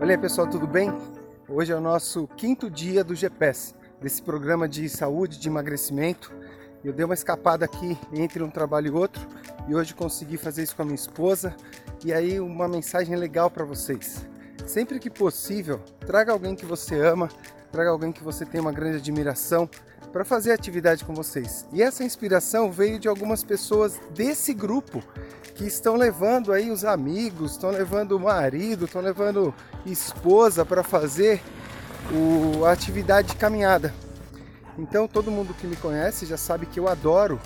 Olha aí pessoal, tudo bem? Hoje é o nosso quinto dia do GPS, desse programa de saúde, de emagrecimento. Eu dei uma escapada aqui entre um trabalho e outro e hoje consegui fazer isso com a minha esposa. E aí uma mensagem legal para vocês. Sempre que possível, traga alguém que você ama, traga alguém que você tem uma grande admiração para fazer atividade com vocês. E essa inspiração veio de algumas pessoas desse grupo que estão levando aí os amigos, estão levando o marido, estão levando esposa para fazer o, a atividade de caminhada. Então todo mundo que me conhece já sabe que eu adoro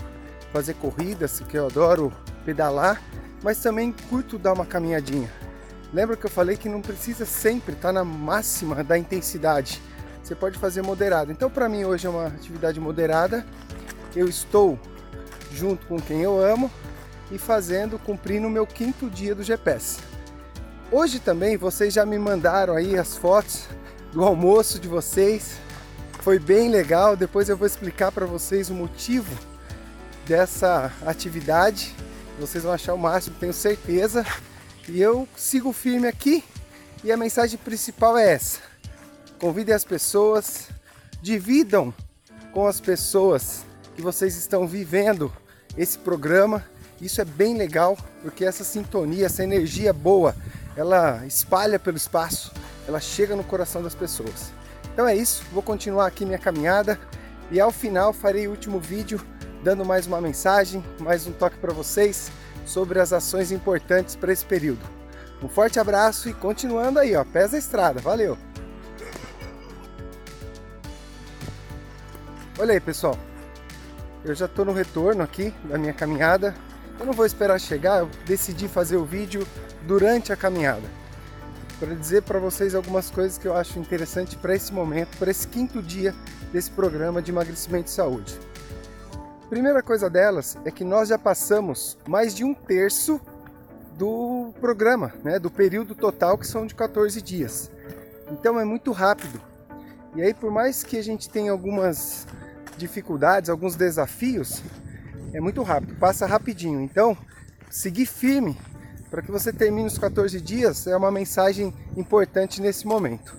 fazer corridas, que eu adoro pedalar, mas também curto dar uma caminhadinha. Lembra que eu falei que não precisa sempre estar na máxima da intensidade. Você pode fazer moderado. Então para mim hoje é uma atividade moderada. Eu estou junto com quem eu amo, e fazendo, cumprindo o meu quinto dia do GPS. Hoje também vocês já me mandaram aí as fotos do almoço de vocês. Foi bem legal. Depois eu vou explicar para vocês o motivo dessa atividade. Vocês vão achar o máximo, tenho certeza. E eu sigo firme aqui. E a mensagem principal é essa: convidem as pessoas, dividam com as pessoas que vocês estão vivendo esse programa isso é bem legal, porque essa sintonia, essa energia boa, ela espalha pelo espaço, ela chega no coração das pessoas. Então é isso, vou continuar aqui minha caminhada e ao final farei o último vídeo dando mais uma mensagem, mais um toque para vocês sobre as ações importantes para esse período. Um forte abraço e continuando aí, ó, pés da estrada. Valeu! Olha aí, pessoal. Eu já estou no retorno aqui da minha caminhada. Eu não vou esperar chegar, eu decidi fazer o vídeo durante a caminhada. Para dizer para vocês algumas coisas que eu acho interessante para esse momento, para esse quinto dia desse programa de emagrecimento e saúde. Primeira coisa delas é que nós já passamos mais de um terço do programa, né, do período total que são de 14 dias. Então é muito rápido. E aí, por mais que a gente tenha algumas dificuldades, alguns desafios, é muito rápido, passa rapidinho. Então, seguir firme para que você termine os 14 dias é uma mensagem importante nesse momento.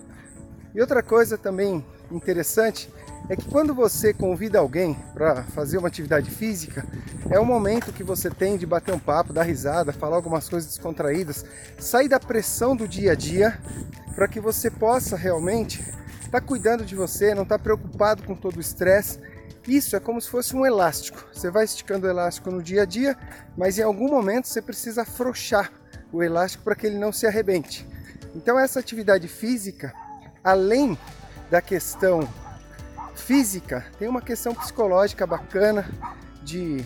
E outra coisa também interessante é que quando você convida alguém para fazer uma atividade física, é o momento que você tem de bater um papo, dar risada, falar algumas coisas descontraídas, sair da pressão do dia a dia para que você possa realmente estar tá cuidando de você, não estar tá preocupado com todo o estresse isso é como se fosse um elástico. Você vai esticando o elástico no dia a dia, mas em algum momento você precisa afrouxar o elástico para que ele não se arrebente. Então essa atividade física, além da questão física, tem uma questão psicológica bacana de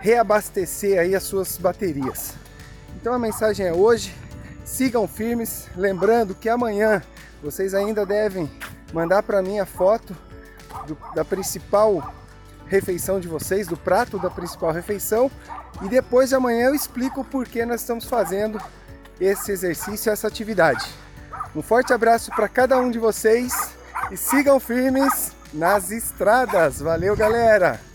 reabastecer aí as suas baterias. Então a mensagem é hoje, sigam firmes, lembrando que amanhã vocês ainda devem mandar para mim a foto do, da principal refeição de vocês, do prato da principal refeição. E depois de amanhã eu explico por que nós estamos fazendo esse exercício, essa atividade. Um forte abraço para cada um de vocês e sigam firmes nas estradas. Valeu, galera!